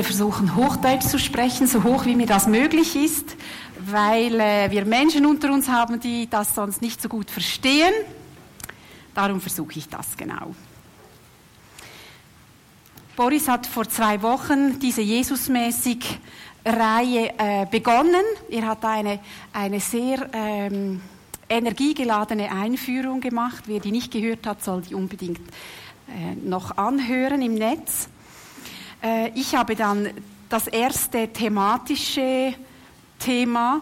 werde versuchen, Hochdeutsch zu sprechen, so hoch wie mir das möglich ist, weil äh, wir Menschen unter uns haben, die das sonst nicht so gut verstehen. Darum versuche ich das genau. Boris hat vor zwei Wochen diese Jesusmäßig Reihe äh, begonnen. Er hat eine, eine sehr ähm, energiegeladene Einführung gemacht. Wer die nicht gehört hat, soll die unbedingt äh, noch anhören im Netz. Äh, ich habe dann das erste thematische Thema,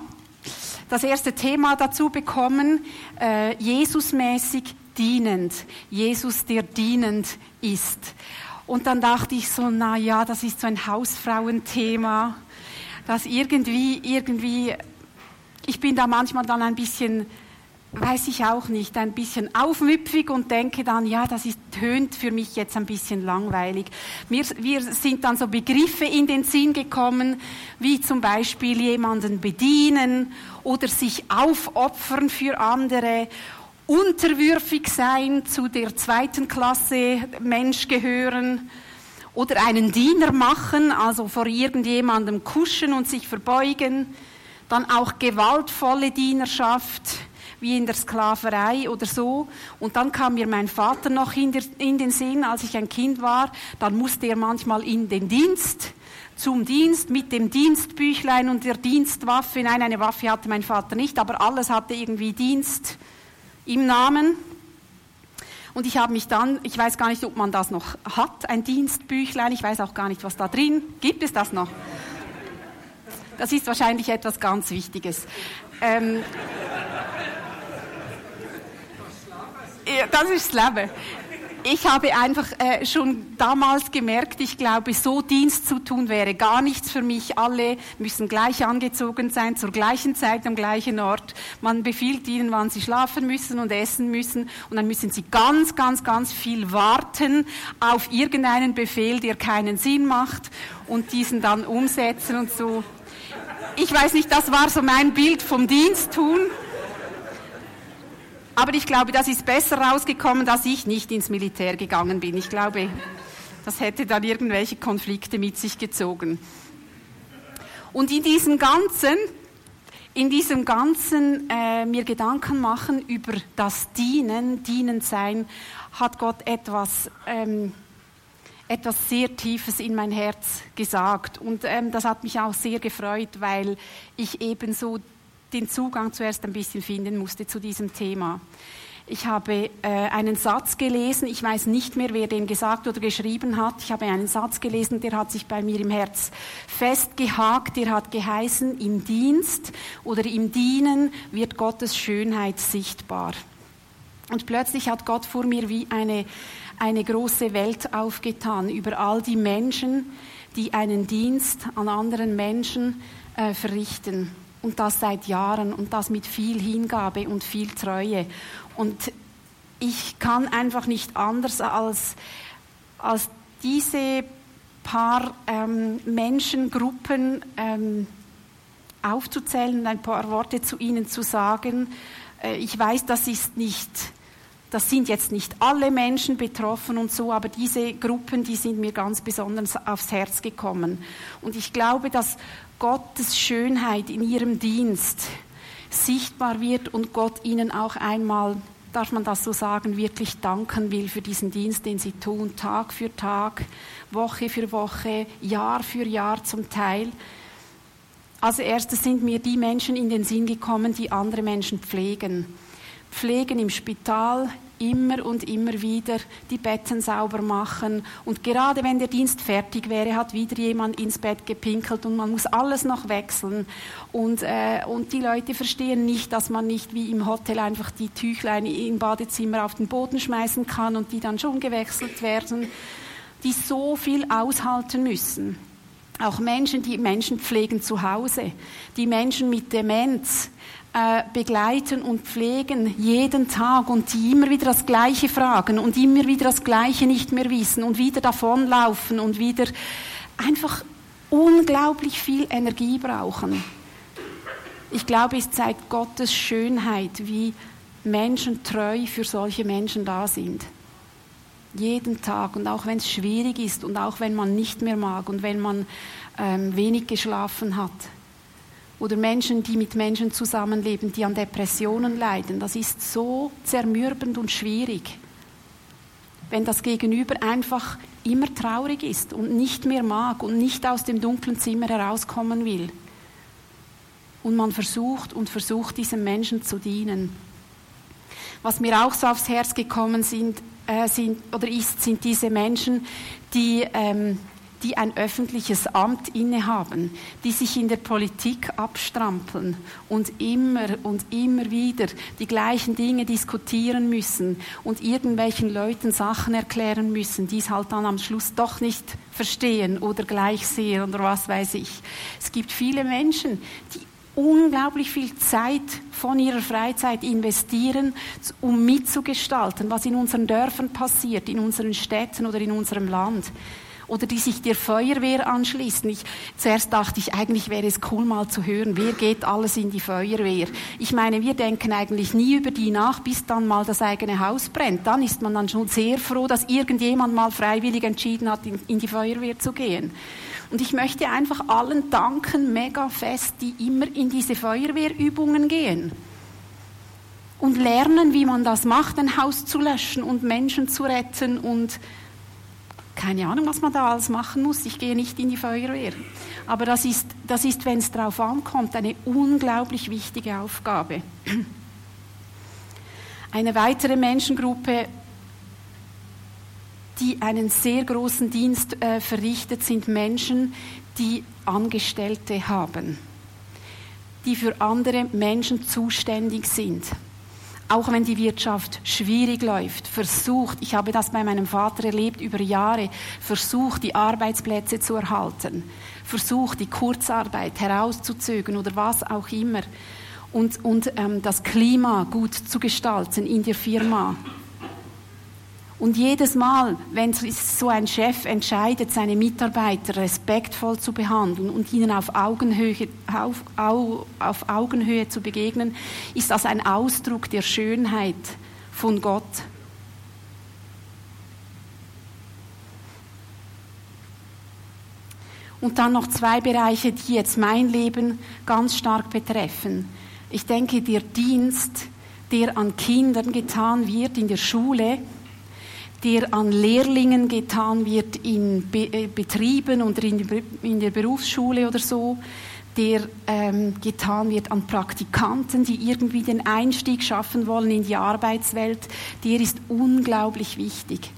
das erste Thema dazu bekommen, äh, Jesusmäßig dienend, Jesus, der dienend ist. Und dann dachte ich so, na ja, das ist so ein Hausfrauenthema, das irgendwie, irgendwie, ich bin da manchmal dann ein bisschen weiß ich auch nicht, ein bisschen aufmüpfig und denke dann, ja, das ist, tönt für mich jetzt ein bisschen langweilig. Mir, wir sind dann so Begriffe in den Sinn gekommen, wie zum Beispiel jemanden bedienen oder sich aufopfern für andere, unterwürfig sein, zu der zweiten Klasse Mensch gehören oder einen Diener machen, also vor irgendjemandem kuschen und sich verbeugen, dann auch gewaltvolle Dienerschaft, wie in der Sklaverei oder so. Und dann kam mir mein Vater noch in, der, in den Sinn, als ich ein Kind war. Dann musste er manchmal in den Dienst zum Dienst mit dem Dienstbüchlein und der Dienstwaffe. Nein, eine Waffe hatte mein Vater nicht, aber alles hatte irgendwie Dienst im Namen. Und ich habe mich dann, ich weiß gar nicht, ob man das noch hat, ein Dienstbüchlein, ich weiß auch gar nicht, was da drin, gibt es das noch? Das ist wahrscheinlich etwas ganz Wichtiges. Ähm, das ist das Leben. Ich habe einfach äh, schon damals gemerkt, ich glaube, so Dienst zu tun wäre gar nichts für mich. Alle müssen gleich angezogen sein, zur gleichen Zeit am gleichen Ort. Man befiehlt ihnen, wann sie schlafen müssen und essen müssen. Und dann müssen sie ganz, ganz, ganz viel warten auf irgendeinen Befehl, der keinen Sinn macht und diesen dann umsetzen und so. Ich weiß nicht, das war so mein Bild vom Diensttun. Aber ich glaube, das ist besser rausgekommen, dass ich nicht ins Militär gegangen bin. Ich glaube, das hätte dann irgendwelche Konflikte mit sich gezogen. Und in diesem ganzen, in diesem ganzen äh, mir Gedanken machen über das Dienen, Dienend sein, hat Gott etwas, ähm, etwas sehr Tiefes in mein Herz gesagt. Und ähm, das hat mich auch sehr gefreut, weil ich eben so den Zugang zuerst ein bisschen finden musste zu diesem Thema. Ich habe äh, einen Satz gelesen, ich weiß nicht mehr, wer den gesagt oder geschrieben hat. Ich habe einen Satz gelesen, der hat sich bei mir im Herz festgehakt, der hat geheißen, im Dienst oder im Dienen wird Gottes Schönheit sichtbar. Und plötzlich hat Gott vor mir wie eine, eine große Welt aufgetan über all die Menschen, die einen Dienst an anderen Menschen äh, verrichten und das seit Jahren und das mit viel Hingabe und viel Treue. Und ich kann einfach nicht anders als, als diese paar ähm, Menschengruppen ähm, aufzuzählen und ein paar Worte zu ihnen zu sagen. Äh, ich weiß, das ist nicht, das sind jetzt nicht alle Menschen betroffen und so, aber diese Gruppen, die sind mir ganz besonders aufs Herz gekommen. Und ich glaube, dass Gottes Schönheit in ihrem Dienst sichtbar wird und Gott ihnen auch einmal, darf man das so sagen, wirklich danken will für diesen Dienst, den sie tun, Tag für Tag, Woche für Woche, Jahr für Jahr zum Teil. Als erstes sind mir die Menschen in den Sinn gekommen, die andere Menschen pflegen. Pflegen im Spital, immer und immer wieder die Betten sauber machen. Und gerade wenn der Dienst fertig wäre, hat wieder jemand ins Bett gepinkelt und man muss alles noch wechseln. Und, äh, und die Leute verstehen nicht, dass man nicht wie im Hotel einfach die Tüchlein im Badezimmer auf den Boden schmeißen kann und die dann schon gewechselt werden, die so viel aushalten müssen. Auch Menschen, die Menschen pflegen zu Hause, die Menschen mit Demenz, äh, begleiten und pflegen jeden Tag und die immer wieder das Gleiche fragen und immer wieder das Gleiche nicht mehr wissen und wieder davonlaufen und wieder einfach unglaublich viel Energie brauchen. Ich glaube, es zeigt Gottes Schönheit, wie Menschen treu für solche Menschen da sind. jeden Tag und auch wenn es schwierig ist und auch wenn man nicht mehr mag und wenn man ähm, wenig geschlafen hat. Oder Menschen, die mit Menschen zusammenleben, die an Depressionen leiden. Das ist so zermürbend und schwierig, wenn das Gegenüber einfach immer traurig ist und nicht mehr mag und nicht aus dem dunklen Zimmer herauskommen will. Und man versucht und versucht, diesem Menschen zu dienen. Was mir auch so aufs Herz gekommen sind, äh, sind oder ist, sind diese Menschen, die ähm, die ein öffentliches Amt innehaben, die sich in der Politik abstrampeln und immer und immer wieder die gleichen Dinge diskutieren müssen und irgendwelchen Leuten Sachen erklären müssen, die es halt dann am Schluss doch nicht verstehen oder gleich sehen oder was weiß ich. Es gibt viele Menschen, die unglaublich viel Zeit von ihrer Freizeit investieren, um mitzugestalten, was in unseren Dörfern passiert, in unseren Städten oder in unserem Land oder die sich der Feuerwehr anschließen. Ich, zuerst dachte ich, eigentlich wäre es cool mal zu hören, wer geht alles in die Feuerwehr. Ich meine, wir denken eigentlich nie über die nach, bis dann mal das eigene Haus brennt. Dann ist man dann schon sehr froh, dass irgendjemand mal freiwillig entschieden hat, in, in die Feuerwehr zu gehen. Und ich möchte einfach allen danken, mega fest, die immer in diese Feuerwehrübungen gehen und lernen, wie man das macht, ein Haus zu löschen und Menschen zu retten und keine Ahnung, was man da alles machen muss. Ich gehe nicht in die Feuerwehr. Aber das ist, das ist wenn es darauf ankommt, eine unglaublich wichtige Aufgabe. Eine weitere Menschengruppe, die einen sehr großen Dienst äh, verrichtet, sind Menschen, die Angestellte haben, die für andere Menschen zuständig sind auch wenn die Wirtschaft schwierig läuft, versucht, ich habe das bei meinem Vater erlebt über Jahre, versucht, die Arbeitsplätze zu erhalten, versucht, die Kurzarbeit herauszuzögern oder was auch immer und, und ähm, das Klima gut zu gestalten in der Firma. Und jedes Mal, wenn so ein Chef entscheidet, seine Mitarbeiter respektvoll zu behandeln und ihnen auf Augenhöhe, auf, auf Augenhöhe zu begegnen, ist das ein Ausdruck der Schönheit von Gott. Und dann noch zwei Bereiche, die jetzt mein Leben ganz stark betreffen. Ich denke, der Dienst, der an Kindern getan wird in der Schule, der an Lehrlingen getan wird in Be äh, Betrieben oder in, in, der Berufsschule oder so, der ähm, getan wird an Praktikanten, die irgendwie den Einstieg schaffen wollen in die Arbeitswelt, der ist unglaublich wichtig.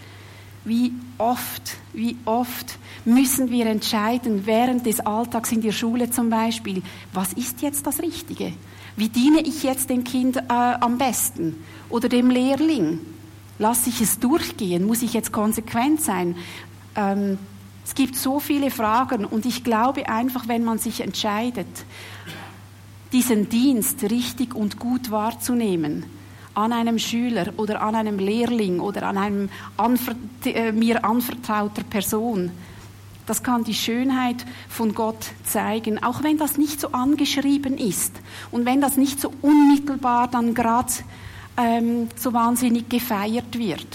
Wie oft, wie oft müssen wir entscheiden, während des Alltags in der Schule zum Beispiel, was ist jetzt das Richtige? Wie diene ich jetzt dem Kind äh, am besten oder dem Lehrling? Lasse ich es durchgehen? Muss ich jetzt konsequent sein? Ähm, es gibt so viele Fragen und ich glaube einfach, wenn man sich entscheidet, diesen Dienst richtig und gut wahrzunehmen, an einem Schüler oder an einem Lehrling oder an einem anver äh, mir anvertrauter Person, das kann die Schönheit von Gott zeigen, auch wenn das nicht so angeschrieben ist und wenn das nicht so unmittelbar dann gerade ähm, so wahnsinnig gefeiert wird.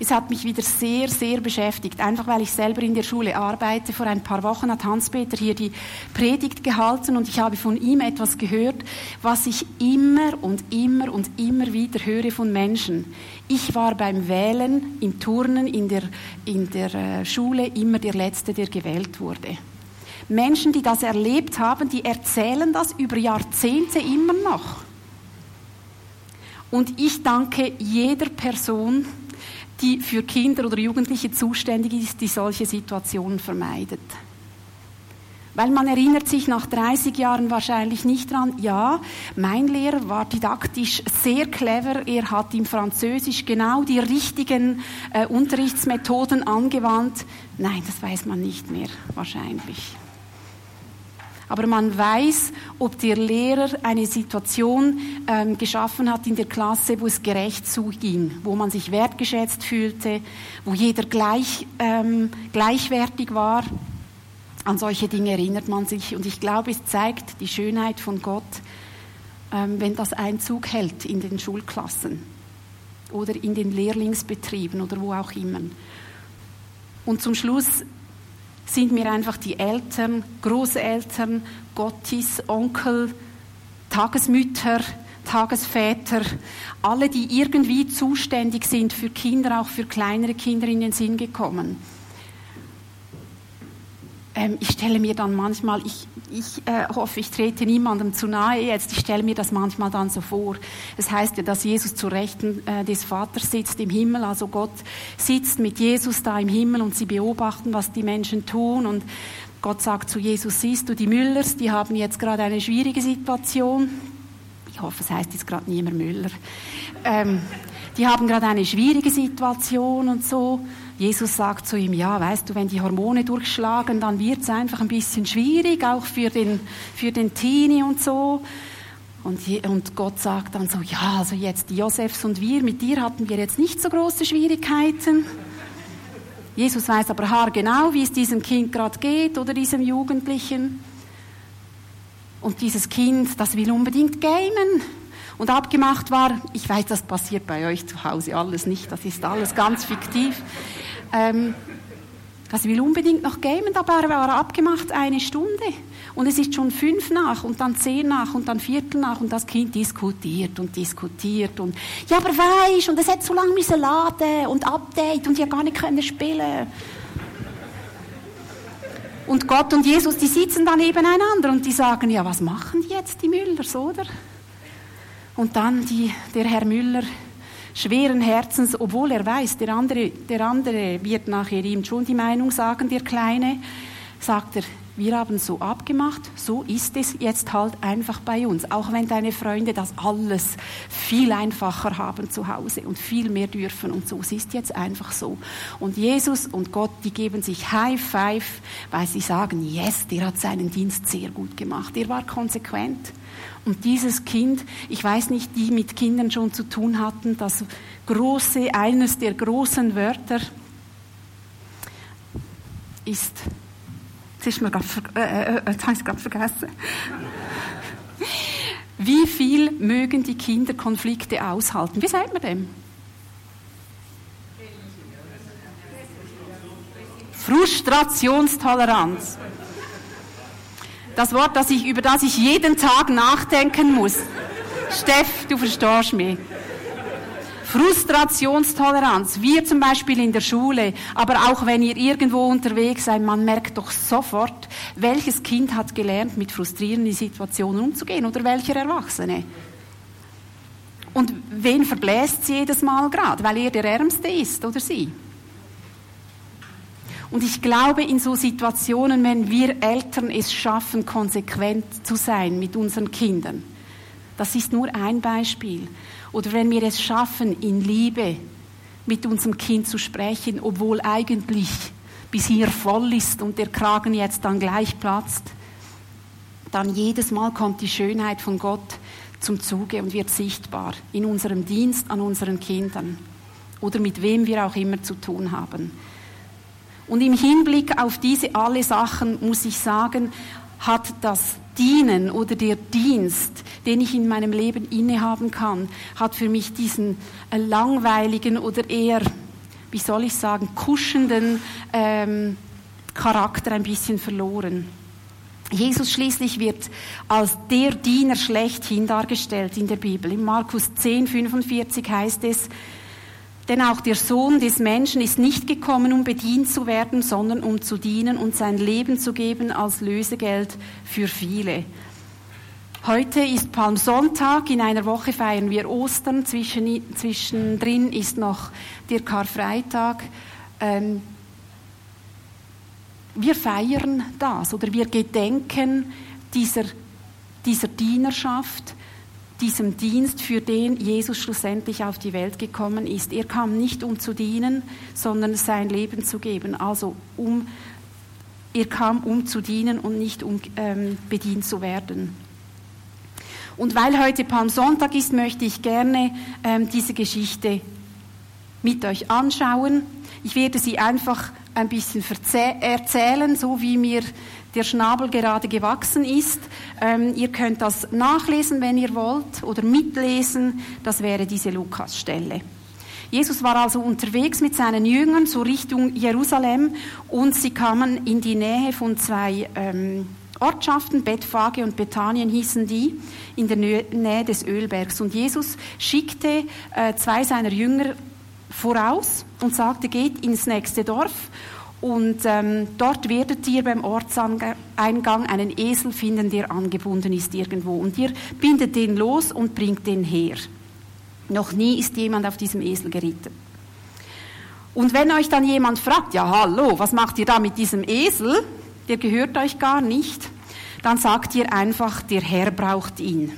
Es hat mich wieder sehr, sehr beschäftigt, einfach weil ich selber in der Schule arbeite. Vor ein paar Wochen hat Hans-Peter hier die Predigt gehalten und ich habe von ihm etwas gehört, was ich immer und immer und immer wieder höre von Menschen. Ich war beim Wählen im Turnen in der, in der äh, Schule immer der Letzte, der gewählt wurde. Menschen, die das erlebt haben, die erzählen das über Jahrzehnte immer noch. Und ich danke jeder Person, die für Kinder oder Jugendliche zuständig ist, die solche Situationen vermeidet. Weil man erinnert sich nach 30 Jahren wahrscheinlich nicht dran, ja, mein Lehrer war didaktisch sehr clever, er hat im Französisch genau die richtigen äh, Unterrichtsmethoden angewandt. Nein, das weiß man nicht mehr wahrscheinlich aber man weiß, ob der Lehrer eine Situation ähm, geschaffen hat in der Klasse, wo es gerecht zuging, wo man sich wertgeschätzt fühlte, wo jeder gleich, ähm, gleichwertig war. An solche Dinge erinnert man sich und ich glaube, es zeigt die Schönheit von Gott, ähm, wenn das Einzug hält in den Schulklassen. oder in den Lehrlingsbetrieben oder wo auch immer. Und zum Schluss sind mir einfach die Eltern, Großeltern, Gottis, Onkel, Tagesmütter, Tagesväter, alle, die irgendwie zuständig sind für Kinder, auch für kleinere Kinder in den Sinn gekommen. Ähm, ich stelle mir dann manchmal, ich, ich äh, hoffe, ich trete niemandem zu nahe jetzt, ich stelle mir das manchmal dann so vor. Es das heißt ja, dass Jesus zu Rechten äh, des Vaters sitzt im Himmel, also Gott sitzt mit Jesus da im Himmel und sie beobachten, was die Menschen tun und Gott sagt zu Jesus, siehst du, die Müllers, die haben jetzt gerade eine schwierige Situation. Ich hoffe, es heißt jetzt gerade niemand Müller. Ähm, die haben gerade eine schwierige Situation und so. Jesus sagt zu ihm, ja, weißt du, wenn die Hormone durchschlagen, dann wird es einfach ein bisschen schwierig, auch für den, für den Teenie und so. Und, und Gott sagt dann so, ja, also jetzt Josefs und wir, mit dir hatten wir jetzt nicht so große Schwierigkeiten. Jesus weiß aber haargenau, wie es diesem Kind gerade geht oder diesem Jugendlichen. Und dieses Kind, das will unbedingt gamen. Und abgemacht war, ich weiß, das passiert bei euch zu Hause alles nicht, das ist alles ganz fiktiv. Ähm, also will unbedingt noch gamen, dabei war abgemacht eine Stunde. Und es ist schon fünf nach und dann zehn nach und dann Viertel nach und das Kind diskutiert und diskutiert und ja, aber weisst und es hat so lange müssen laden und Update und ja gar nicht können spielen. Und Gott und Jesus, die sitzen dann nebeneinander und die sagen, ja, was machen die jetzt, die Müllers, oder? Und dann die, der Herr Müller, schweren Herzens, obwohl er weiß, der andere, der andere wird nachher ihm schon die Meinung sagen, der Kleine, sagt er, wir haben so abgemacht, so ist es jetzt halt einfach bei uns. Auch wenn deine Freunde das alles viel einfacher haben zu Hause und viel mehr dürfen und so, es ist jetzt einfach so. Und Jesus und Gott, die geben sich High Five, weil sie sagen, yes, der hat seinen Dienst sehr gut gemacht, der war konsequent. Und dieses Kind, ich weiß nicht, die mit Kindern schon zu tun hatten, das große, eines der großen Wörter ist, jetzt, ist mir grad, äh, äh, äh, jetzt habe ich es gerade vergessen. Wie viel mögen die Kinder Konflikte aushalten? Wie sagt man dem? Frustrationstoleranz. Das Wort, das ich, über das ich jeden Tag nachdenken muss. Steff, du verstehst mich. Frustrationstoleranz. Wir zum Beispiel in der Schule, aber auch wenn ihr irgendwo unterwegs seid, man merkt doch sofort, welches Kind hat gelernt, mit frustrierenden Situationen umzugehen oder welcher Erwachsene. Und wen verbläst sie jedes Mal gerade, weil er der Ärmste ist oder sie? Und ich glaube, in so Situationen, wenn wir Eltern es schaffen, konsequent zu sein mit unseren Kindern, das ist nur ein Beispiel. Oder wenn wir es schaffen, in Liebe mit unserem Kind zu sprechen, obwohl eigentlich bis hier voll ist und der Kragen jetzt dann gleich platzt, dann jedes Mal kommt die Schönheit von Gott zum Zuge und wird sichtbar in unserem Dienst an unseren Kindern oder mit wem wir auch immer zu tun haben. Und im Hinblick auf diese alle Sachen muss ich sagen, hat das Dienen oder der Dienst, den ich in meinem Leben innehaben kann, hat für mich diesen äh, langweiligen oder eher, wie soll ich sagen, kuschenden ähm, Charakter ein bisschen verloren. Jesus schließlich wird als der Diener schlechthin dargestellt in der Bibel. In Markus 10, 45 heißt es, denn auch der Sohn des Menschen ist nicht gekommen, um bedient zu werden, sondern um zu dienen und sein Leben zu geben als Lösegeld für viele. Heute ist Palmsonntag, in einer Woche feiern wir Ostern, zwischendrin ist noch der Karfreitag. Ähm, wir feiern das oder wir gedenken dieser, dieser Dienerschaft, diesem Dienst, für den Jesus schlussendlich auf die Welt gekommen ist. Er kam nicht, um zu dienen, sondern sein Leben zu geben. Also um, er kam, um zu dienen und nicht um ähm, bedient zu werden. Und weil heute Palmsonntag ist, möchte ich gerne ähm, diese Geschichte mit euch anschauen. Ich werde sie einfach ein bisschen erzählen, so wie mir der Schnabel gerade gewachsen ist. Ähm, ihr könnt das nachlesen, wenn ihr wollt, oder mitlesen. Das wäre diese Lukas-Stelle. Jesus war also unterwegs mit seinen Jüngern so Richtung Jerusalem und sie kamen in die Nähe von zwei ähm, Ortschaften, Bethphage und Bethanien hießen die, in der Nähe des Ölbergs. Und Jesus schickte äh, zwei seiner Jünger voraus und sagte, geht ins nächste Dorf und ähm, dort werdet ihr beim Ortseingang einen Esel finden, der angebunden ist irgendwo. Und ihr bindet den los und bringt den her. Noch nie ist jemand auf diesem Esel geritten. Und wenn euch dann jemand fragt, ja hallo, was macht ihr da mit diesem Esel? Der gehört euch gar nicht. Dann sagt ihr einfach, der Herr braucht ihn.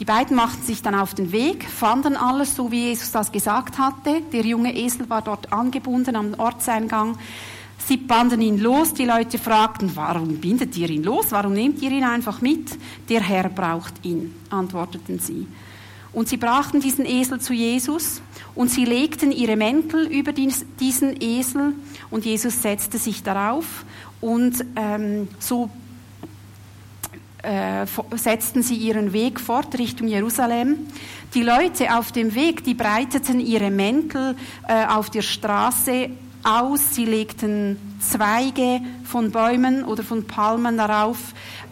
Die beiden machten sich dann auf den Weg, fanden alles so, wie Jesus das gesagt hatte. Der junge Esel war dort angebunden am Ortseingang. Sie banden ihn los. Die Leute fragten, warum bindet ihr ihn los? Warum nehmt ihr ihn einfach mit? Der Herr braucht ihn, antworteten sie. Und sie brachten diesen Esel zu Jesus und sie legten ihre Mäntel über diesen Esel und Jesus setzte sich darauf und ähm, so äh, setzten sie ihren Weg fort Richtung Jerusalem. Die Leute auf dem Weg, die breiteten ihre Mäntel äh, auf der Straße aus, sie legten Zweige von Bäumen oder von Palmen darauf,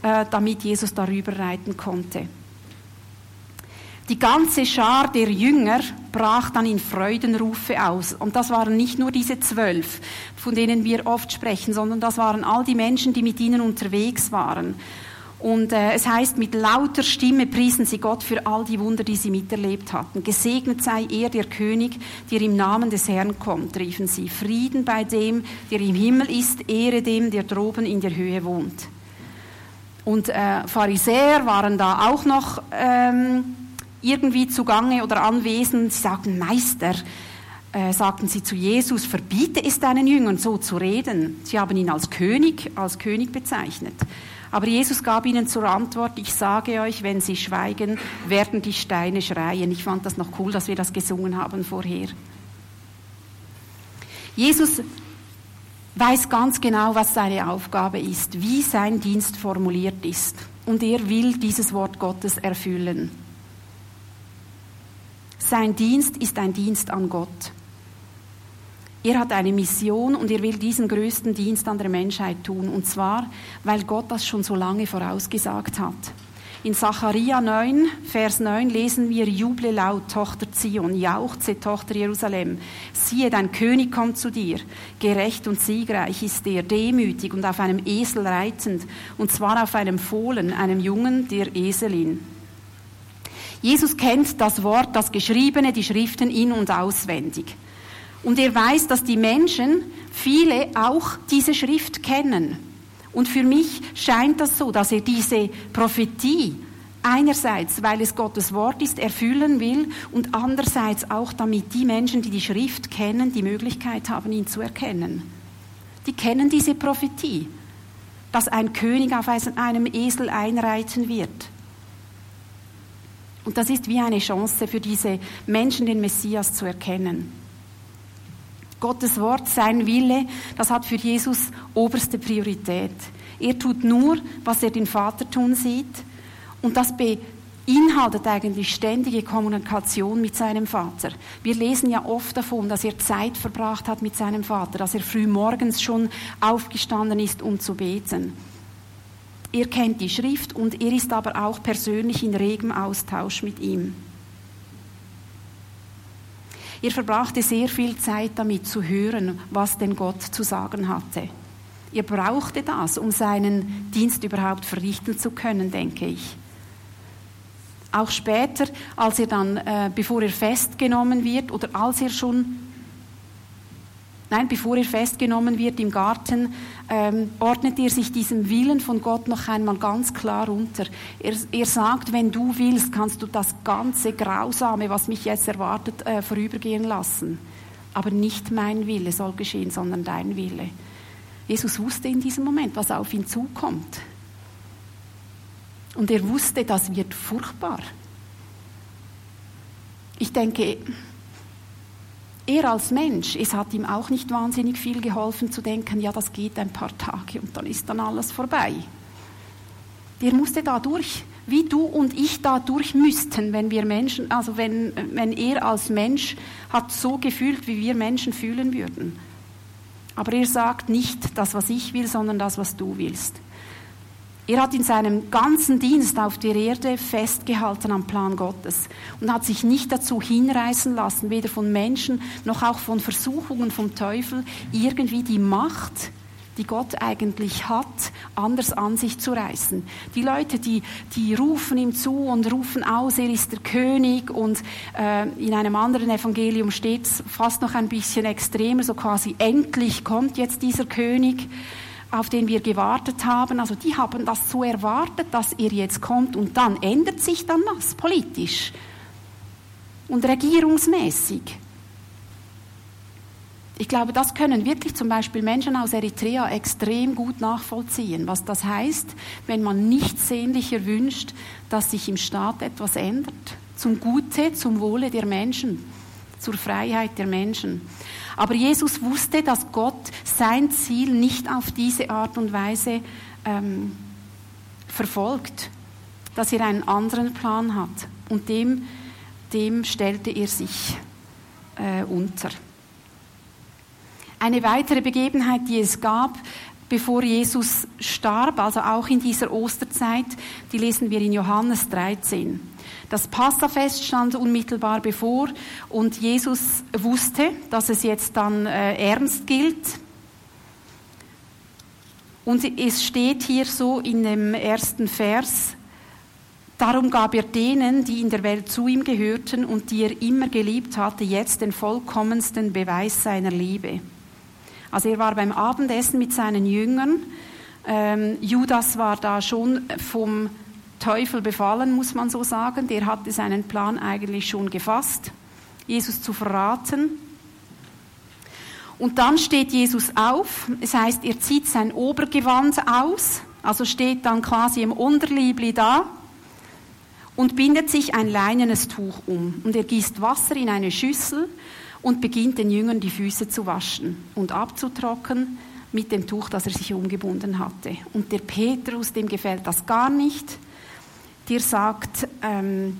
äh, damit Jesus darüber reiten konnte. Die ganze Schar der Jünger brach dann in Freudenrufe aus. Und das waren nicht nur diese zwölf, von denen wir oft sprechen, sondern das waren all die Menschen, die mit ihnen unterwegs waren. Und äh, es heißt, mit lauter Stimme priesen sie Gott für all die Wunder, die sie miterlebt hatten. Gesegnet sei er, der König, der im Namen des Herrn kommt, riefen sie. Frieden bei dem, der im Himmel ist, Ehre dem, der droben in der Höhe wohnt. Und äh, Pharisäer waren da auch noch ähm, irgendwie zugange oder anwesend. Sie sagten, Meister, äh, sagten sie zu Jesus, verbiete es deinen Jüngern so zu reden. Sie haben ihn als König, als König bezeichnet. Aber Jesus gab ihnen zur Antwort, ich sage euch, wenn sie schweigen, werden die Steine schreien. Ich fand das noch cool, dass wir das gesungen haben vorher. Jesus weiß ganz genau, was seine Aufgabe ist, wie sein Dienst formuliert ist. Und er will dieses Wort Gottes erfüllen. Sein Dienst ist ein Dienst an Gott. Er hat eine Mission und er will diesen größten Dienst an der Menschheit tun. Und zwar, weil Gott das schon so lange vorausgesagt hat. In Zacharia 9, Vers 9 lesen wir, Juble laut, Tochter Zion, jauchze, Tochter Jerusalem. Siehe, dein König kommt zu dir. Gerecht und siegreich ist er, demütig und auf einem Esel reitend, und zwar auf einem Fohlen, einem Jungen der Eselin. Jesus kennt das Wort, das Geschriebene, die Schriften in- und auswendig. Und er weiß, dass die Menschen, viele auch diese Schrift kennen. Und für mich scheint das so, dass er diese Prophetie einerseits, weil es Gottes Wort ist, erfüllen will und andererseits auch, damit die Menschen, die die Schrift kennen, die Möglichkeit haben, ihn zu erkennen. Die kennen diese Prophetie, dass ein König auf einem Esel einreiten wird. Und das ist wie eine Chance für diese Menschen, den Messias zu erkennen. Gottes Wort, sein Wille, das hat für Jesus oberste Priorität. Er tut nur, was er den Vater tun sieht und das beinhaltet eigentlich ständige Kommunikation mit seinem Vater. Wir lesen ja oft davon, dass er Zeit verbracht hat mit seinem Vater, dass er früh morgens schon aufgestanden ist, um zu beten. Er kennt die Schrift und er ist aber auch persönlich in regem Austausch mit ihm. Er verbrachte sehr viel Zeit damit zu hören, was denn Gott zu sagen hatte. Er brauchte das, um seinen Dienst überhaupt verrichten zu können, denke ich. Auch später, als er dann, äh, bevor er festgenommen wird oder als er schon Nein, bevor er festgenommen wird im Garten, ähm, ordnet er sich diesem Willen von Gott noch einmal ganz klar unter. Er, er, sagt, wenn du willst, kannst du das ganze Grausame, was mich jetzt erwartet, äh, vorübergehen lassen. Aber nicht mein Wille soll geschehen, sondern dein Wille. Jesus wusste in diesem Moment, was auf ihn zukommt. Und er wusste, das wird furchtbar. Ich denke, er als Mensch, es hat ihm auch nicht wahnsinnig viel geholfen zu denken, ja, das geht ein paar Tage und dann ist dann alles vorbei. Der musste da durch, wie du und ich da durch müssten, wenn wir Menschen, also wenn, wenn er als Mensch hat so gefühlt, wie wir Menschen fühlen würden. Aber er sagt nicht das, was ich will, sondern das, was du willst. Er hat in seinem ganzen Dienst auf der Erde festgehalten am Plan Gottes und hat sich nicht dazu hinreißen lassen, weder von Menschen noch auch von Versuchungen vom Teufel, irgendwie die Macht, die Gott eigentlich hat, anders an sich zu reißen. Die Leute, die, die rufen ihm zu und rufen aus, er ist der König und äh, in einem anderen Evangelium steht es fast noch ein bisschen extremer, so quasi endlich kommt jetzt dieser König auf den wir gewartet haben. Also die haben das so erwartet, dass er jetzt kommt und dann ändert sich dann was politisch und regierungsmäßig. Ich glaube, das können wirklich zum Beispiel Menschen aus Eritrea extrem gut nachvollziehen, was das heißt, wenn man nichts sehnlicher wünscht, dass sich im Staat etwas ändert, zum Gute, zum Wohle der Menschen, zur Freiheit der Menschen. Aber Jesus wusste, dass Gott sein Ziel nicht auf diese Art und Weise ähm, verfolgt, dass er einen anderen Plan hat. Und dem, dem stellte er sich äh, unter. Eine weitere Begebenheit, die es gab, bevor Jesus starb, also auch in dieser Osterzeit, die lesen wir in Johannes 13. Das Passafest stand unmittelbar bevor und Jesus wusste, dass es jetzt dann äh, ernst gilt. Und es steht hier so in dem ersten Vers, darum gab er denen, die in der Welt zu ihm gehörten und die er immer geliebt hatte, jetzt den vollkommensten Beweis seiner Liebe. Also er war beim Abendessen mit seinen Jüngern. Ähm, Judas war da schon vom Teufel befallen, muss man so sagen. Der hatte seinen Plan eigentlich schon gefasst, Jesus zu verraten. Und dann steht Jesus auf, es heißt, er zieht sein Obergewand aus, also steht dann quasi im Unterliebli da und bindet sich ein leinenes Tuch um. Und er gießt Wasser in eine Schüssel und beginnt den Jüngern die Füße zu waschen und abzutrocknen mit dem Tuch, das er sich umgebunden hatte. Und der Petrus, dem gefällt das gar nicht dir sagt, ähm,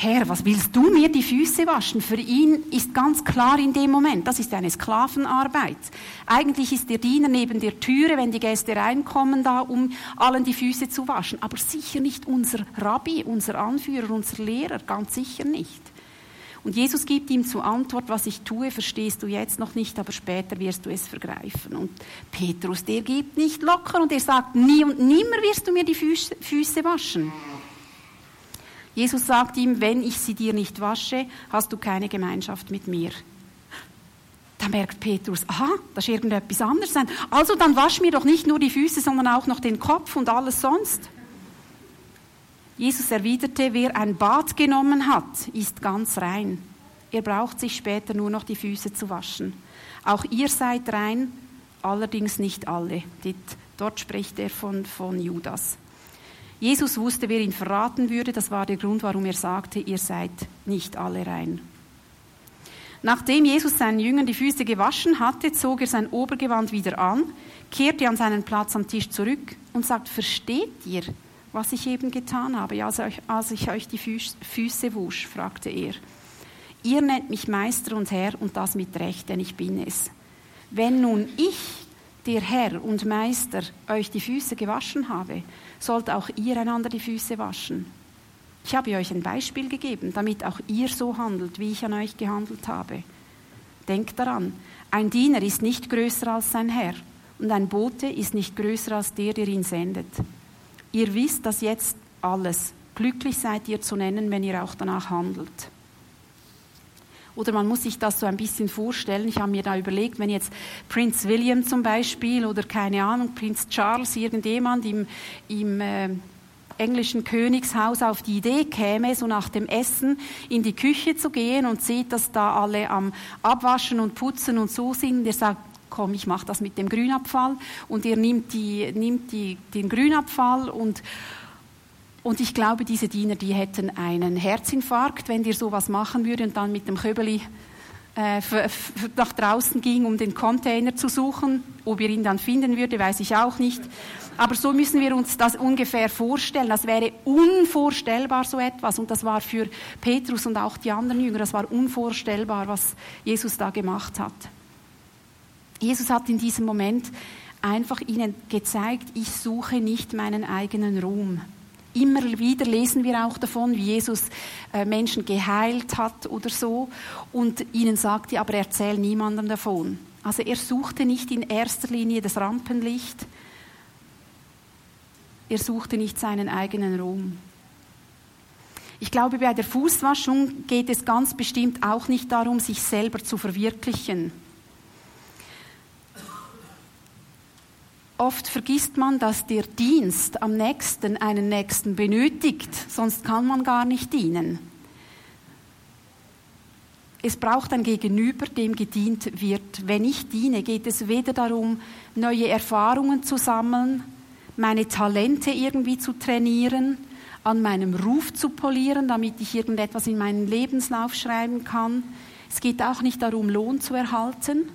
Herr, was willst du mir die Füße waschen? Für ihn ist ganz klar in dem Moment, das ist eine Sklavenarbeit. Eigentlich ist der Diener neben der Türe, wenn die Gäste reinkommen, da, um allen die Füße zu waschen. Aber sicher nicht unser Rabbi, unser Anführer, unser Lehrer, ganz sicher nicht. Und Jesus gibt ihm zur Antwort, was ich tue, verstehst du jetzt noch nicht, aber später wirst du es vergreifen. Und Petrus, der gibt nicht locker und er sagt, nie und nimmer wirst du mir die Füße, Füße waschen. Jesus sagt ihm, wenn ich sie dir nicht wasche, hast du keine Gemeinschaft mit mir. Da merkt Petrus, aha, das ist irgendetwas anderes sein. Also dann wasch mir doch nicht nur die Füße, sondern auch noch den Kopf und alles sonst. Jesus erwiderte, wer ein Bad genommen hat, ist ganz rein. Er braucht sich später nur noch die Füße zu waschen. Auch ihr seid rein, allerdings nicht alle. Dort spricht er von, von Judas. Jesus wusste, wer ihn verraten würde. Das war der Grund, warum er sagte, ihr seid nicht alle rein. Nachdem Jesus seinen Jüngern die Füße gewaschen hatte, zog er sein Obergewand wieder an, kehrte an seinen Platz am Tisch zurück und sagt, versteht ihr, was ich eben getan habe, als ich euch die Füße wusch? fragte er. Ihr nennt mich Meister und Herr und das mit Recht, denn ich bin es. Wenn nun ich, der Herr und Meister, euch die Füße gewaschen habe, sollt auch ihr einander die Füße waschen. Ich habe euch ein Beispiel gegeben, damit auch ihr so handelt, wie ich an euch gehandelt habe. Denkt daran, ein Diener ist nicht größer als sein Herr und ein Bote ist nicht größer als der, der ihn sendet. Ihr wisst das jetzt alles. Glücklich seid ihr zu nennen, wenn ihr auch danach handelt. Oder man muss sich das so ein bisschen vorstellen. Ich habe mir da überlegt, wenn jetzt Prinz William zum Beispiel oder keine Ahnung, Prinz Charles, irgendjemand im, im äh, englischen Königshaus auf die Idee käme, so nach dem Essen in die Küche zu gehen und sieht, dass da alle am Abwaschen und Putzen und so sind. Der sagt, komm, ich mache das mit dem Grünabfall. Und er nimmt, die, nimmt die, den Grünabfall und und ich glaube, diese Diener, die hätten einen Herzinfarkt, wenn dir sowas machen würde und dann mit dem Köbeli äh, nach draußen ging, um den Container zu suchen. Ob ihr ihn dann finden würde, weiß ich auch nicht. Aber so müssen wir uns das ungefähr vorstellen. Das wäre unvorstellbar so etwas. Und das war für Petrus und auch die anderen Jünger, das war unvorstellbar, was Jesus da gemacht hat. Jesus hat in diesem Moment einfach ihnen gezeigt, ich suche nicht meinen eigenen Ruhm. Immer wieder lesen wir auch davon, wie Jesus äh, Menschen geheilt hat oder so und ihnen sagte, aber erzähl niemandem davon. Also er suchte nicht in erster Linie das Rampenlicht, er suchte nicht seinen eigenen Ruhm. Ich glaube, bei der Fußwaschung geht es ganz bestimmt auch nicht darum, sich selber zu verwirklichen. Oft vergisst man, dass der Dienst am nächsten einen Nächsten benötigt, sonst kann man gar nicht dienen. Es braucht ein Gegenüber, dem gedient wird. Wenn ich diene, geht es weder darum, neue Erfahrungen zu sammeln, meine Talente irgendwie zu trainieren, an meinem Ruf zu polieren, damit ich irgendetwas in meinen Lebenslauf schreiben kann. Es geht auch nicht darum, Lohn zu erhalten.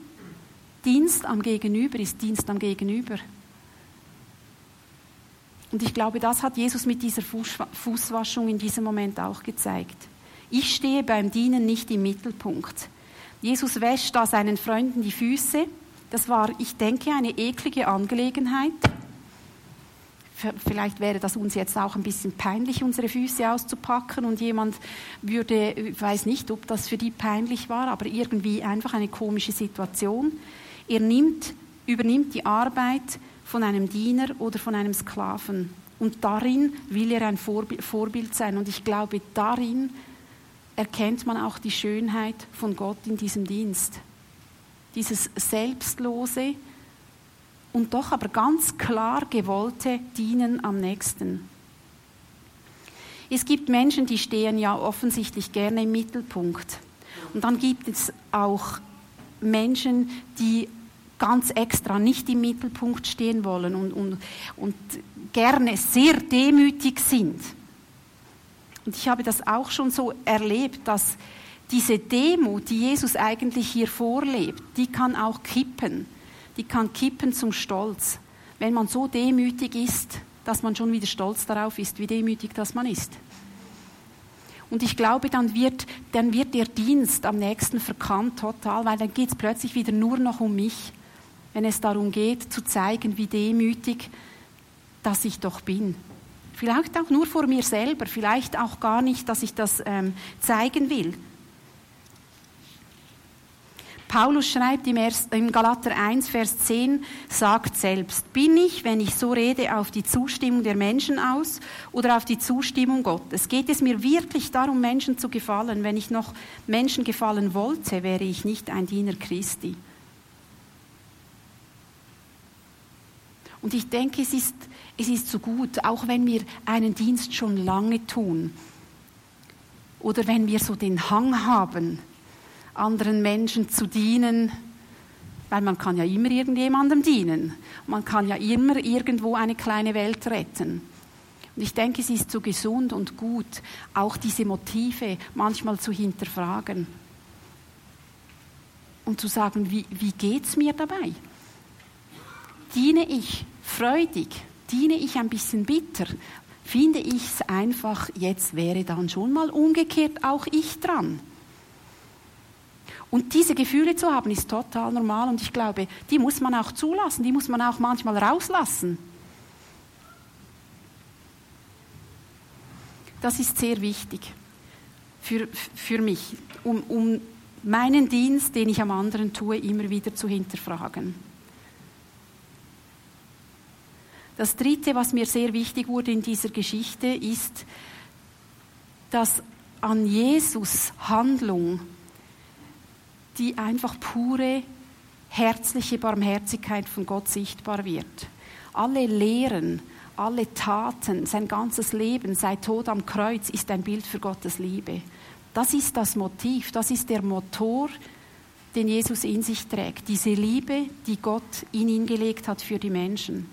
Dienst am Gegenüber ist Dienst am Gegenüber. Und ich glaube, das hat Jesus mit dieser Fußwaschung in diesem Moment auch gezeigt. Ich stehe beim Dienen nicht im Mittelpunkt. Jesus wäscht da seinen Freunden die Füße. Das war, ich denke, eine eklige Angelegenheit. Vielleicht wäre das uns jetzt auch ein bisschen peinlich, unsere Füße auszupacken und jemand würde, ich weiß nicht, ob das für die peinlich war, aber irgendwie einfach eine komische Situation. Er nimmt, übernimmt die Arbeit von einem Diener oder von einem Sklaven. Und darin will er ein Vorbild sein. Und ich glaube, darin erkennt man auch die Schönheit von Gott in diesem Dienst. Dieses selbstlose und doch aber ganz klar gewollte Dienen am nächsten. Es gibt Menschen, die stehen ja offensichtlich gerne im Mittelpunkt. Und dann gibt es auch Menschen, die ganz extra nicht im Mittelpunkt stehen wollen und, und, und gerne sehr demütig sind. Und ich habe das auch schon so erlebt, dass diese Demut, die Jesus eigentlich hier vorlebt, die kann auch kippen. Die kann kippen zum Stolz. Wenn man so demütig ist, dass man schon wieder stolz darauf ist, wie demütig das man ist. Und ich glaube, dann wird, dann wird der Dienst am nächsten verkannt total, weil dann geht es plötzlich wieder nur noch um mich wenn es darum geht, zu zeigen, wie demütig dass ich doch bin. Vielleicht auch nur vor mir selber, vielleicht auch gar nicht, dass ich das ähm, zeigen will. Paulus schreibt im, Erst, im Galater 1, Vers 10, sagt selbst, bin ich, wenn ich so rede, auf die Zustimmung der Menschen aus oder auf die Zustimmung Gottes? Geht es mir wirklich darum, Menschen zu gefallen? Wenn ich noch Menschen gefallen wollte, wäre ich nicht ein Diener Christi. Und ich denke, es ist, es ist so gut, auch wenn wir einen Dienst schon lange tun oder wenn wir so den Hang haben, anderen Menschen zu dienen, weil man kann ja immer irgendjemandem dienen. Man kann ja immer irgendwo eine kleine Welt retten. Und ich denke, es ist so gesund und gut, auch diese Motive manchmal zu hinterfragen und zu sagen, wie, wie geht es mir dabei? Diene ich freudig? Diene ich ein bisschen bitter? Finde ich es einfach, jetzt wäre dann schon mal umgekehrt auch ich dran. Und diese Gefühle zu haben, ist total normal und ich glaube, die muss man auch zulassen, die muss man auch manchmal rauslassen. Das ist sehr wichtig für, für mich, um, um meinen Dienst, den ich am anderen tue, immer wieder zu hinterfragen. Das Dritte, was mir sehr wichtig wurde in dieser Geschichte, ist, dass an Jesus Handlung die einfach pure, herzliche Barmherzigkeit von Gott sichtbar wird. Alle Lehren, alle Taten, sein ganzes Leben, sein Tod am Kreuz ist ein Bild für Gottes Liebe. Das ist das Motiv, das ist der Motor, den Jesus in sich trägt. Diese Liebe, die Gott in ihn gelegt hat für die Menschen.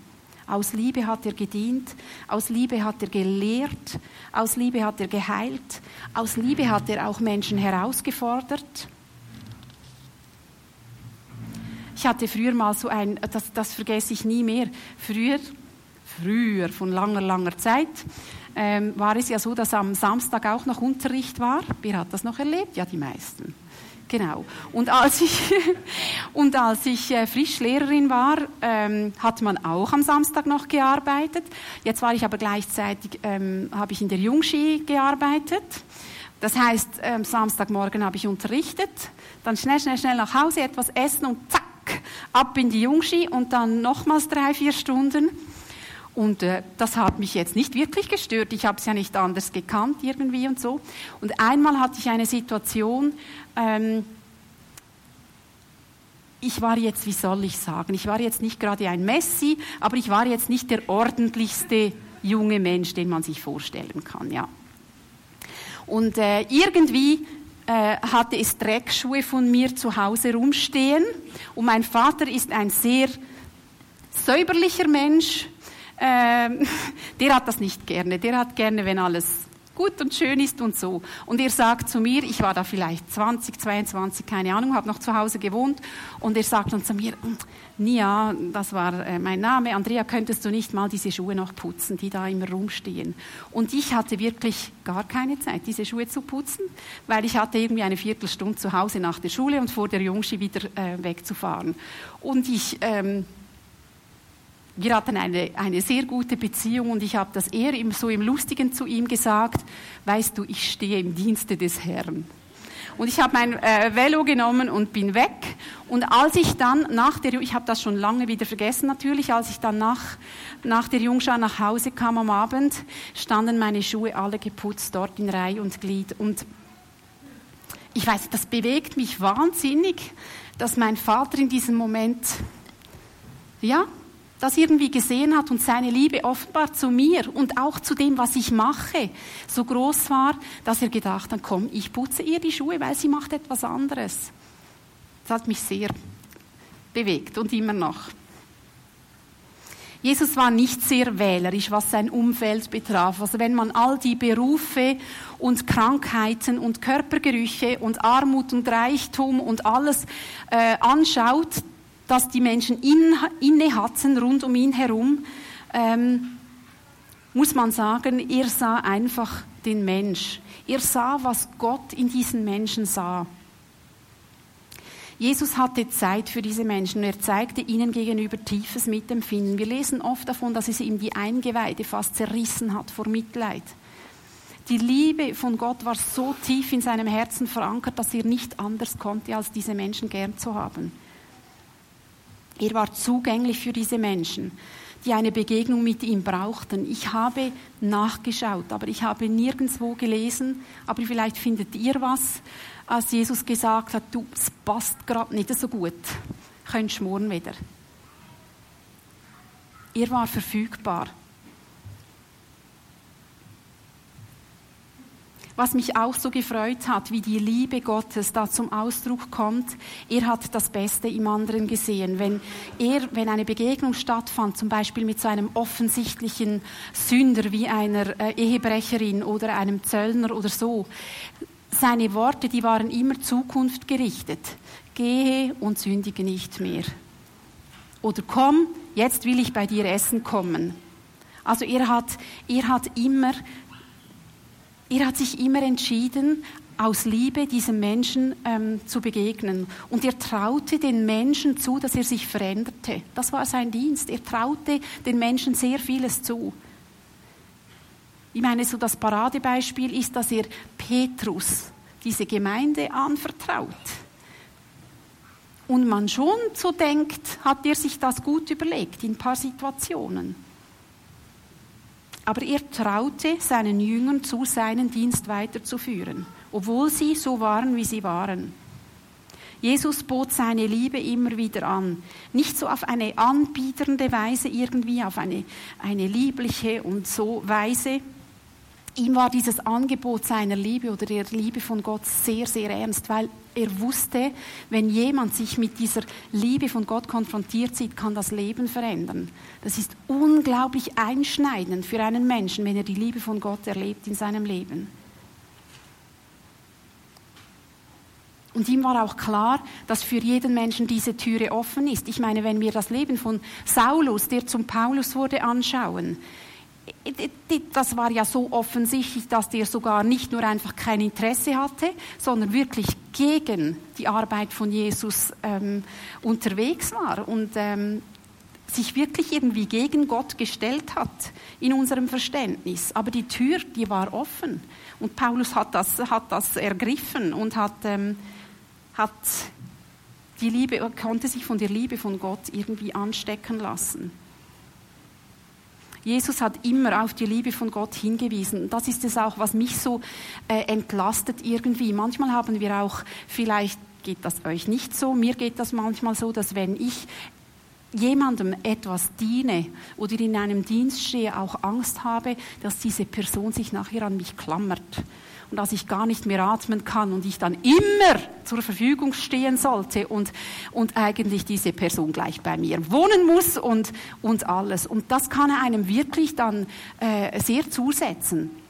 Aus Liebe hat er gedient, aus Liebe hat er gelehrt, aus Liebe hat er geheilt, aus Liebe hat er auch Menschen herausgefordert. Ich hatte früher mal so ein, das, das vergesse ich nie mehr, früher, früher, von langer, langer Zeit, ähm, war es ja so, dass am Samstag auch noch Unterricht war. Wer hat das noch erlebt? Ja, die meisten. Genau. Und als ich, und als ich äh, Frischlehrerin war, ähm, hat man auch am Samstag noch gearbeitet. Jetzt war ich aber gleichzeitig, ähm, habe ich in der Jungski gearbeitet. Das heißt, ähm, Samstagmorgen habe ich unterrichtet, dann schnell, schnell, schnell nach Hause, etwas essen und zack, ab in die Jungski und dann nochmals drei, vier Stunden. Und äh, das hat mich jetzt nicht wirklich gestört. Ich habe es ja nicht anders gekannt irgendwie und so. Und einmal hatte ich eine Situation, ähm, ich war jetzt, wie soll ich sagen, ich war jetzt nicht gerade ein Messi, aber ich war jetzt nicht der ordentlichste junge Mensch, den man sich vorstellen kann, ja. Und äh, irgendwie hatte es Dreckschuhe von mir zu Hause rumstehen. Und mein Vater ist ein sehr säuberlicher Mensch. Ähm, der hat das nicht gerne. Der hat gerne, wenn alles gut und schön ist und so. Und er sagt zu mir, ich war da vielleicht 20, 22, keine Ahnung, habe noch zu Hause gewohnt, und er sagt dann zu mir, Nia, das war äh, mein Name, Andrea, könntest du nicht mal diese Schuhe noch putzen, die da immer rumstehen? Und ich hatte wirklich gar keine Zeit, diese Schuhe zu putzen, weil ich hatte irgendwie eine Viertelstunde zu Hause nach der Schule und vor der Jungschi wieder äh, wegzufahren. Und ich... Ähm, wir hatten eine, eine sehr gute Beziehung und ich habe das eher im, so im Lustigen zu ihm gesagt, weißt du, ich stehe im Dienste des Herrn. Und ich habe mein äh, Velo genommen und bin weg. Und als ich dann nach der, ich habe das schon lange wieder vergessen natürlich, als ich dann nach, nach der Jungschau nach Hause kam am Abend, standen meine Schuhe alle geputzt dort in Reihe und Glied. Und ich weiß, das bewegt mich wahnsinnig, dass mein Vater in diesem Moment, ja, das irgendwie gesehen hat und seine Liebe offenbar zu mir und auch zu dem, was ich mache, so groß war, dass er gedacht hat, komm, ich putze ihr die Schuhe, weil sie macht etwas anderes. Das hat mich sehr bewegt und immer noch. Jesus war nicht sehr wählerisch, was sein Umfeld betraf. Also wenn man all die Berufe und Krankheiten und Körpergerüche und Armut und Reichtum und alles äh, anschaut, das die Menschen in, inne hatten rund um ihn herum, ähm, muss man sagen, er sah einfach den Mensch. Er sah, was Gott in diesen Menschen sah. Jesus hatte Zeit für diese Menschen. Er zeigte ihnen gegenüber tiefes Mitempfinden. Wir lesen oft davon, dass es ihm die Eingeweide fast zerrissen hat vor Mitleid. Die Liebe von Gott war so tief in seinem Herzen verankert, dass er nicht anders konnte, als diese Menschen gern zu haben. Er war zugänglich für diese Menschen, die eine Begegnung mit ihm brauchten. Ich habe nachgeschaut, aber ich habe nirgendwo gelesen, aber vielleicht findet ihr was, als Jesus gesagt hat, du, es passt gerade nicht so gut, könnt schmoren wieder. Er war verfügbar. Was mich auch so gefreut hat, wie die Liebe Gottes da zum Ausdruck kommt. Er hat das Beste im anderen gesehen. Wenn er, wenn eine Begegnung stattfand, zum Beispiel mit so einem offensichtlichen Sünder wie einer äh, Ehebrecherin oder einem Zöllner oder so, seine Worte, die waren immer Zukunft gerichtet. Gehe und sündige nicht mehr. Oder komm, jetzt will ich bei dir essen kommen. Also er hat, er hat immer er hat sich immer entschieden, aus Liebe diesem Menschen ähm, zu begegnen. Und er traute den Menschen zu, dass er sich veränderte. Das war sein Dienst. Er traute den Menschen sehr vieles zu. Ich meine, so das Paradebeispiel ist, dass er Petrus diese Gemeinde anvertraut. Und man schon so denkt, hat er sich das gut überlegt in ein paar Situationen. Aber er traute seinen Jüngern zu, seinen Dienst weiterzuführen, obwohl sie so waren, wie sie waren. Jesus bot seine Liebe immer wieder an. Nicht so auf eine anbieternde Weise irgendwie, auf eine, eine liebliche und so Weise, ihm war dieses Angebot seiner Liebe oder der Liebe von Gott sehr, sehr ernst, weil er wusste, wenn jemand sich mit dieser Liebe von Gott konfrontiert sieht, kann das Leben verändern. Das ist unglaublich einschneidend für einen Menschen, wenn er die Liebe von Gott erlebt in seinem Leben. Und ihm war auch klar, dass für jeden Menschen diese Türe offen ist. Ich meine, wenn wir das Leben von Saulus, der zum Paulus wurde, anschauen, das war ja so offensichtlich, dass der sogar nicht nur einfach kein Interesse hatte, sondern wirklich gegen die Arbeit von Jesus ähm, unterwegs war und ähm, sich wirklich irgendwie gegen Gott gestellt hat in unserem Verständnis. Aber die Tür, die war offen und Paulus hat das, hat das ergriffen und hat ähm, hat die Liebe, konnte sich von der Liebe von Gott irgendwie anstecken lassen. Jesus hat immer auf die Liebe von Gott hingewiesen. Das ist es auch, was mich so äh, entlastet irgendwie. Manchmal haben wir auch, vielleicht geht das euch nicht so, mir geht das manchmal so, dass wenn ich jemandem etwas diene oder in einem Dienst stehe, auch Angst habe, dass diese Person sich nachher an mich klammert und dass ich gar nicht mehr atmen kann und ich dann immer zur Verfügung stehen sollte und, und eigentlich diese Person gleich bei mir wohnen muss und, und alles. Und das kann einem wirklich dann äh, sehr zusetzen.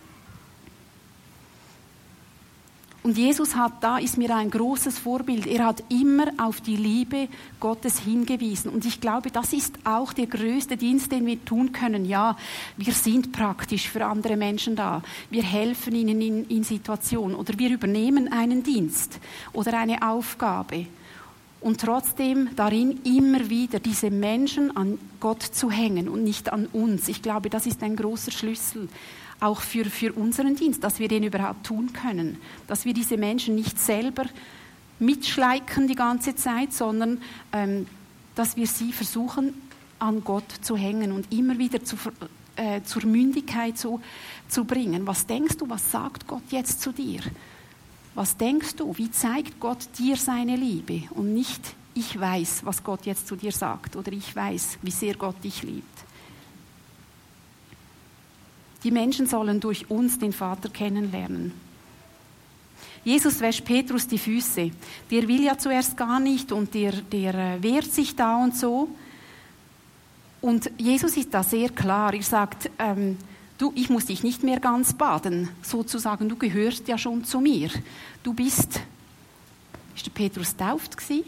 Und Jesus hat da, ist mir ein großes Vorbild. Er hat immer auf die Liebe Gottes hingewiesen. Und ich glaube, das ist auch der größte Dienst, den wir tun können. Ja, wir sind praktisch für andere Menschen da. Wir helfen ihnen in, in Situationen oder wir übernehmen einen Dienst oder eine Aufgabe. Und trotzdem darin immer wieder diese Menschen an Gott zu hängen und nicht an uns. Ich glaube, das ist ein großer Schlüssel auch für, für unseren Dienst, dass wir den überhaupt tun können, dass wir diese Menschen nicht selber mitschleichen die ganze Zeit, sondern ähm, dass wir sie versuchen, an Gott zu hängen und immer wieder zu, äh, zur Mündigkeit zu, zu bringen. Was denkst du, was sagt Gott jetzt zu dir? Was denkst du, wie zeigt Gott dir seine Liebe und nicht ich weiß, was Gott jetzt zu dir sagt oder ich weiß, wie sehr Gott dich liebt. Die Menschen sollen durch uns den Vater kennenlernen. Jesus wäscht Petrus die Füße. Der will ja zuerst gar nicht und der, der äh, wehrt sich da und so. Und Jesus ist da sehr klar. Er sagt, ähm, du, ich muss dich nicht mehr ganz baden, sozusagen, du gehörst ja schon zu mir. Du bist, ist der Petrus tauft gewesen?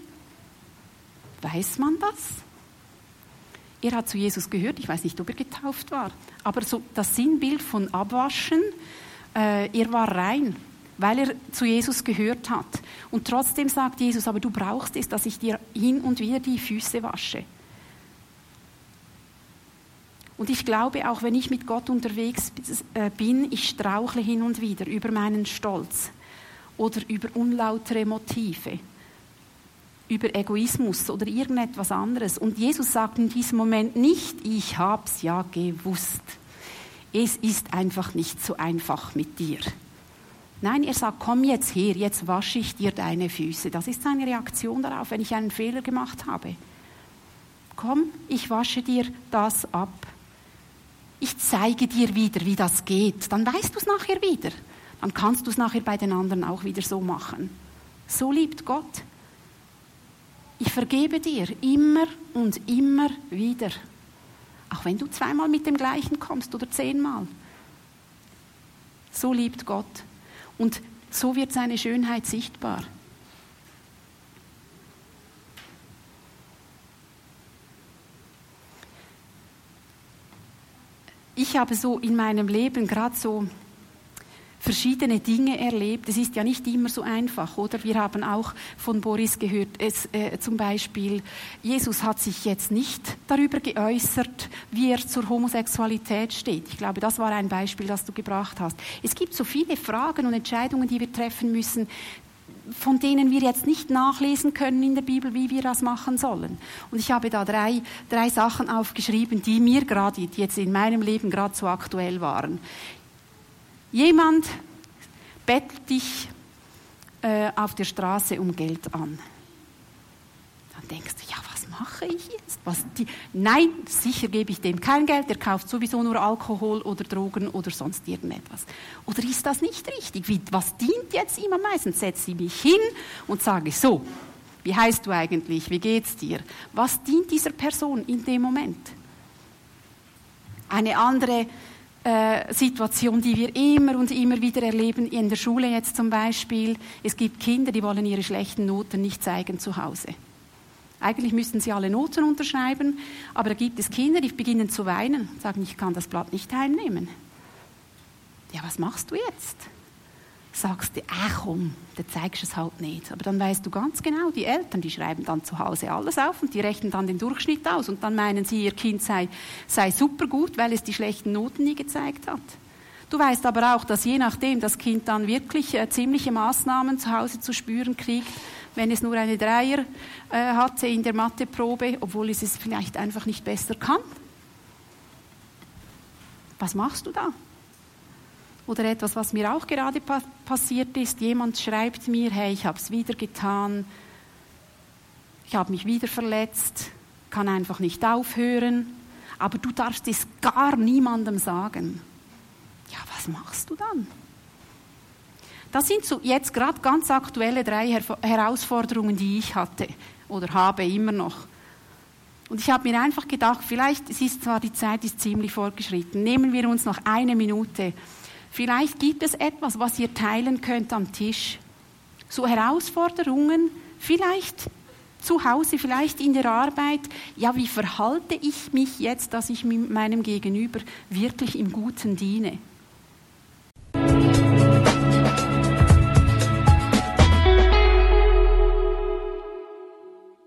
Weiß man das? Er hat zu Jesus gehört, ich weiß nicht, ob er getauft war, aber so das Sinnbild von Abwaschen, äh, er war rein, weil er zu Jesus gehört hat. Und trotzdem sagt Jesus, aber du brauchst es, dass ich dir hin und wieder die Füße wasche. Und ich glaube, auch wenn ich mit Gott unterwegs äh, bin, ich strauchle hin und wieder über meinen Stolz oder über unlautere Motive über Egoismus oder irgendetwas anderes. Und Jesus sagt in diesem Moment nicht, ich hab's ja gewusst. Es ist einfach nicht so einfach mit dir. Nein, er sagt, komm jetzt her, jetzt wasche ich dir deine Füße. Das ist seine Reaktion darauf, wenn ich einen Fehler gemacht habe. Komm, ich wasche dir das ab. Ich zeige dir wieder, wie das geht. Dann weißt du es nachher wieder. Dann kannst du es nachher bei den anderen auch wieder so machen. So liebt Gott. Ich vergebe dir immer und immer wieder. Auch wenn du zweimal mit dem gleichen kommst oder zehnmal. So liebt Gott. Und so wird seine Schönheit sichtbar. Ich habe so in meinem Leben gerade so verschiedene Dinge erlebt. Es ist ja nicht immer so einfach, oder? Wir haben auch von Boris gehört, es, äh, zum Beispiel, Jesus hat sich jetzt nicht darüber geäußert, wie er zur Homosexualität steht. Ich glaube, das war ein Beispiel, das du gebracht hast. Es gibt so viele Fragen und Entscheidungen, die wir treffen müssen, von denen wir jetzt nicht nachlesen können in der Bibel, wie wir das machen sollen. Und ich habe da drei, drei Sachen aufgeschrieben, die mir gerade, jetzt in meinem Leben gerade so aktuell waren. Jemand bettelt dich äh, auf der Straße um Geld an. Dann denkst du, ja, was mache ich jetzt? Was, die, nein, sicher gebe ich dem kein Geld, der kauft sowieso nur Alkohol oder Drogen oder sonst irgendetwas. Oder ist das nicht richtig? Wie, was dient jetzt ihm am meisten? Setze ich mich hin und sage, so, wie heißt du eigentlich? Wie geht's dir? Was dient dieser Person in dem Moment? Eine andere äh, Situation, die wir immer und immer wieder erleben, in der Schule jetzt zum Beispiel. Es gibt Kinder, die wollen ihre schlechten Noten nicht zeigen zu Hause. Eigentlich müssten sie alle Noten unterschreiben, aber da gibt es Kinder, die beginnen zu weinen, sagen, ich kann das Blatt nicht teilnehmen. Ja, was machst du jetzt? Sagst du, ach komm, dann zeigst du es halt nicht. Aber dann weißt du ganz genau, die Eltern, die schreiben dann zu Hause alles auf und die rechnen dann den Durchschnitt aus und dann meinen sie, ihr Kind sei, sei super gut, weil es die schlechten Noten nie gezeigt hat. Du weißt aber auch, dass je nachdem das Kind dann wirklich äh, ziemliche Maßnahmen zu Hause zu spüren kriegt, wenn es nur eine Dreier äh, hatte in der Matheprobe, obwohl es es vielleicht einfach nicht besser kann. Was machst du da? Oder etwas, was mir auch gerade pa passiert ist, jemand schreibt mir, hey, ich habe es wieder getan, ich habe mich wieder verletzt, kann einfach nicht aufhören, aber du darfst es gar niemandem sagen. Ja, was machst du dann? Das sind so jetzt gerade ganz aktuelle drei Her Herausforderungen, die ich hatte oder habe immer noch. Und ich habe mir einfach gedacht, vielleicht es ist zwar die Zeit ist ziemlich fortgeschritten, nehmen wir uns noch eine Minute. Vielleicht gibt es etwas, was ihr teilen könnt am Tisch. So Herausforderungen, vielleicht zu Hause, vielleicht in der Arbeit. Ja, wie verhalte ich mich jetzt, dass ich meinem Gegenüber wirklich im Guten diene?